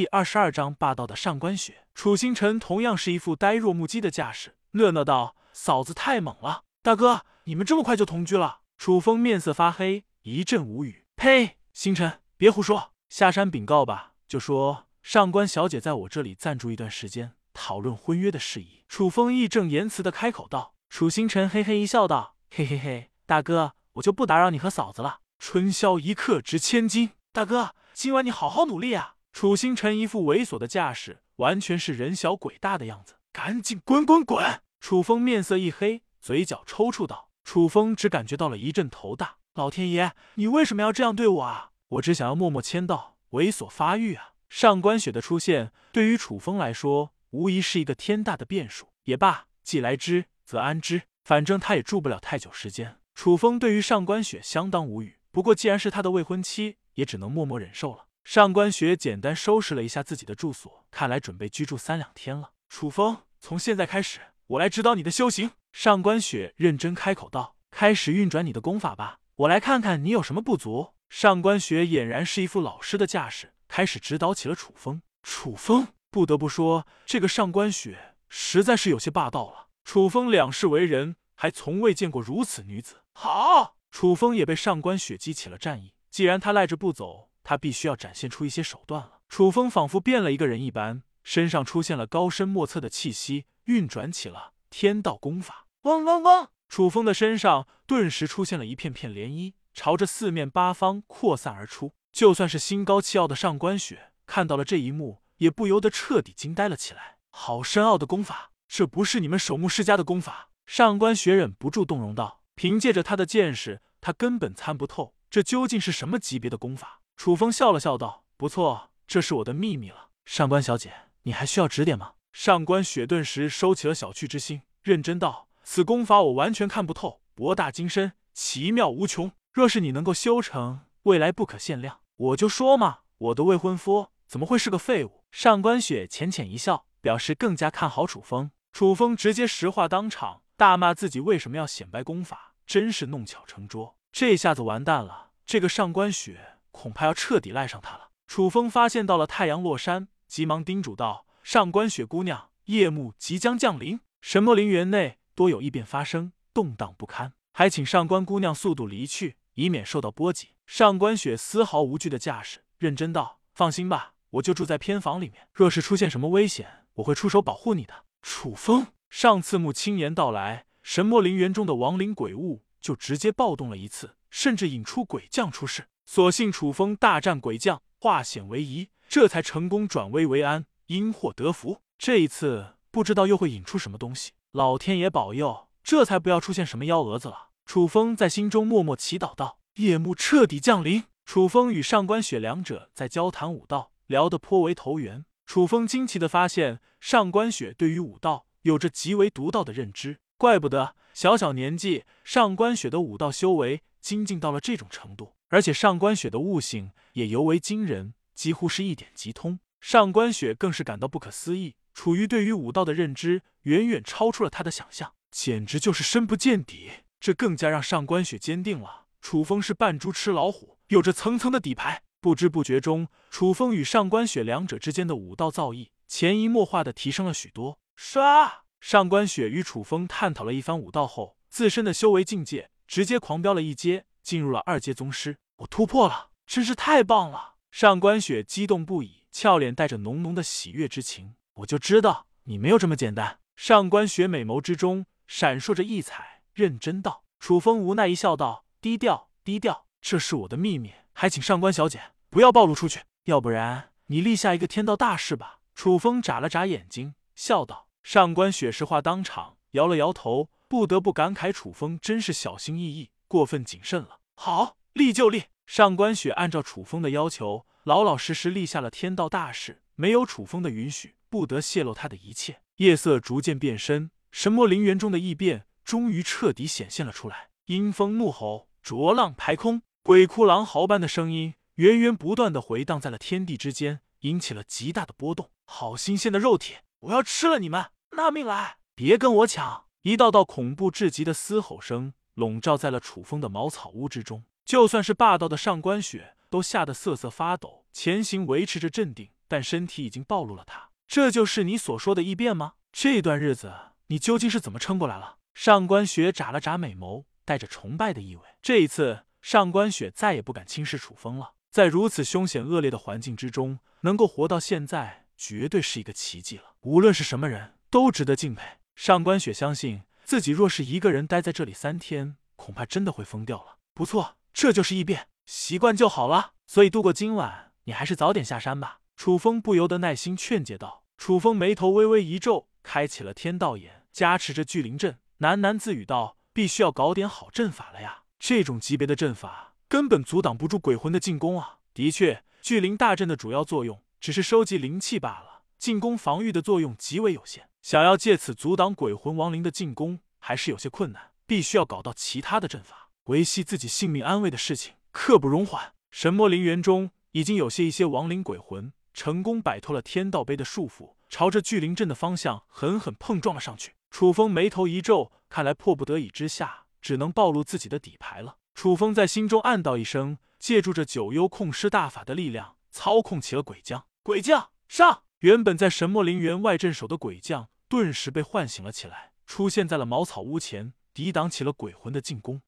第二十二章霸道的上官雪。楚星辰同样是一副呆若木鸡的架势，乐乐道：“嫂子太猛了，大哥，你们这么快就同居了？”楚风面色发黑，一阵无语。呸！星辰，别胡说，下山禀告吧，就说上官小姐在我这里暂住一段时间，讨论婚约的事宜。楚风义正言辞的开口道。楚星辰嘿嘿一笑，道：“嘿嘿嘿，大哥，我就不打扰你和嫂子了。春宵一刻值千金，大哥，今晚你好好努力啊！”楚星辰一副猥琐的架势，完全是人小鬼大的样子。赶紧滚滚滚！楚风面色一黑，嘴角抽搐道。楚风只感觉到了一阵头大。老天爷，你为什么要这样对我啊？我只想要默默签到，猥琐发育啊！上官雪的出现对于楚风来说，无疑是一个天大的变数。也罢，既来之则安之，反正他也住不了太久时间。楚风对于上官雪相当无语，不过既然是他的未婚妻，也只能默默忍受了。上官雪简单收拾了一下自己的住所，看来准备居住三两天了。楚风，从现在开始，我来指导你的修行。上官雪认真开口道：“开始运转你的功法吧，我来看看你有什么不足。”上官雪俨然是一副老师的架势，开始指导起了楚风。楚风不得不说，这个上官雪实在是有些霸道了。楚风两世为人，还从未见过如此女子。好，楚风也被上官雪激起了战意。既然他赖着不走。他必须要展现出一些手段了。楚风仿佛变了一个人一般，身上出现了高深莫测的气息，运转起了天道功法。嗡嗡嗡！楚风的身上顿时出现了一片片涟漪，朝着四面八方扩散而出。就算是心高气傲的上官雪看到了这一幕，也不由得彻底惊呆了起来。好深奥的功法，这不是你们守墓世家的功法？上官雪忍不住动容道：“凭借着他的见识，他根本参不透这究竟是什么级别的功法。”楚风笑了笑道：“不错，这是我的秘密了。上官小姐，你还需要指点吗？”上官雪顿时收起了小觑之心，认真道：“此功法我完全看不透，博大精深，奇妙无穷。若是你能够修成，未来不可限量。我就说嘛，我的未婚夫怎么会是个废物？”上官雪浅浅一笑，表示更加看好楚风。楚风直接石化当场，大骂自己为什么要显摆功法，真是弄巧成拙。这下子完蛋了，这个上官雪。恐怕要彻底赖上他了。楚风发现到了太阳落山，急忙叮嘱道：“上官雪姑娘，夜幕即将降临，神魔陵园内多有异变发生，动荡不堪，还请上官姑娘速度离去，以免受到波及。”上官雪丝毫无惧的架势，认真道：“放心吧，我就住在偏房里面。若是出现什么危险，我会出手保护你的。”楚风上次慕青言到来，神魔陵园中的亡灵鬼物就直接暴动了一次，甚至引出鬼将出世。所幸楚风大战鬼将，化险为夷，这才成功转危为安，因祸得福。这一次不知道又会引出什么东西，老天爷保佑，这才不要出现什么幺蛾子了。楚风在心中默默祈祷道：“夜幕彻底降临。”楚风与上官雪两者在交谈武道，聊得颇为投缘。楚风惊奇的发现，上官雪对于武道有着极为独到的认知，怪不得小小年纪，上官雪的武道修为精进到了这种程度。而且上官雪的悟性也尤为惊人，几乎是一点即通。上官雪更是感到不可思议，楚瑜对于武道的认知远远超出了他的想象，简直就是深不见底。这更加让上官雪坚定了楚风是扮猪吃老虎，有着层层的底牌。不知不觉中，楚风与上官雪两者之间的武道造诣潜移默化的提升了许多。唰，上官雪与楚风探讨了一番武道后，自身的修为境界直接狂飙了一阶。进入了二阶宗师，我突破了，真是太棒了！上官雪激动不已，俏脸带着浓浓的喜悦之情。我就知道你没有这么简单。上官雪美眸之中闪烁着异彩，认真道。楚风无奈一笑，道：“低调，低调，这是我的秘密，还请上官小姐不要暴露出去，要不然你立下一个天道大事吧。”楚风眨了眨眼睛，笑道。上官雪实话当场摇了摇头，不得不感慨楚风真是小心翼翼。过分谨慎了。好，立就立。上官雪按照楚风的要求，老老实实立下了天道大事，没有楚风的允许，不得泄露他的一切。夜色逐渐变深，神魔陵园中的异变终于彻底显现了出来。阴风怒吼，浊浪排空，鬼哭狼嚎般的声音源源不断的回荡在了天地之间，引起了极大的波动。好新鲜的肉体，我要吃了你们！拿命来，别跟我抢！一道道恐怖至极的嘶吼声。笼罩在了楚风的茅草屋之中，就算是霸道的上官雪都吓得瑟瑟发抖，前行维持着镇定，但身体已经暴露了他。这就是你所说的异变吗？这段日子你究竟是怎么撑过来了？上官雪眨了眨美眸，带着崇拜的意味。这一次，上官雪再也不敢轻视楚风了。在如此凶险恶劣的环境之中，能够活到现在，绝对是一个奇迹了。无论是什么人，都值得敬佩。上官雪相信自己，若是一个人待在这里三天，恐怕真的会疯掉了。不错，这就是异变，习惯就好了。所以度过今晚，你还是早点下山吧。楚风不由得耐心劝诫道。楚风眉头微微一皱，开启了天道眼，加持着聚灵阵，喃喃自语道：“必须要搞点好阵法了呀！这种级别的阵法根本阻挡不住鬼魂的进攻啊！的确，聚灵大阵的主要作用只是收集灵气罢了，进攻防御的作用极为有限。想要借此阻挡鬼魂亡灵的进攻，还是有些困难。必须要搞到其他的阵法，维系自己性命安危的事情，刻不容缓。”神魔陵园中已经有些一些亡灵鬼魂。成功摆脱了天道碑的束缚，朝着聚灵阵的方向狠狠碰撞了上去。楚风眉头一皱，看来迫不得已之下，只能暴露自己的底牌了。楚风在心中暗道一声，借助着九幽控尸大法的力量，操控起了鬼将。鬼将上！原本在神魔陵园外镇守的鬼将，顿时被唤醒了起来，出现在了茅草屋前，抵挡起了鬼魂的进攻。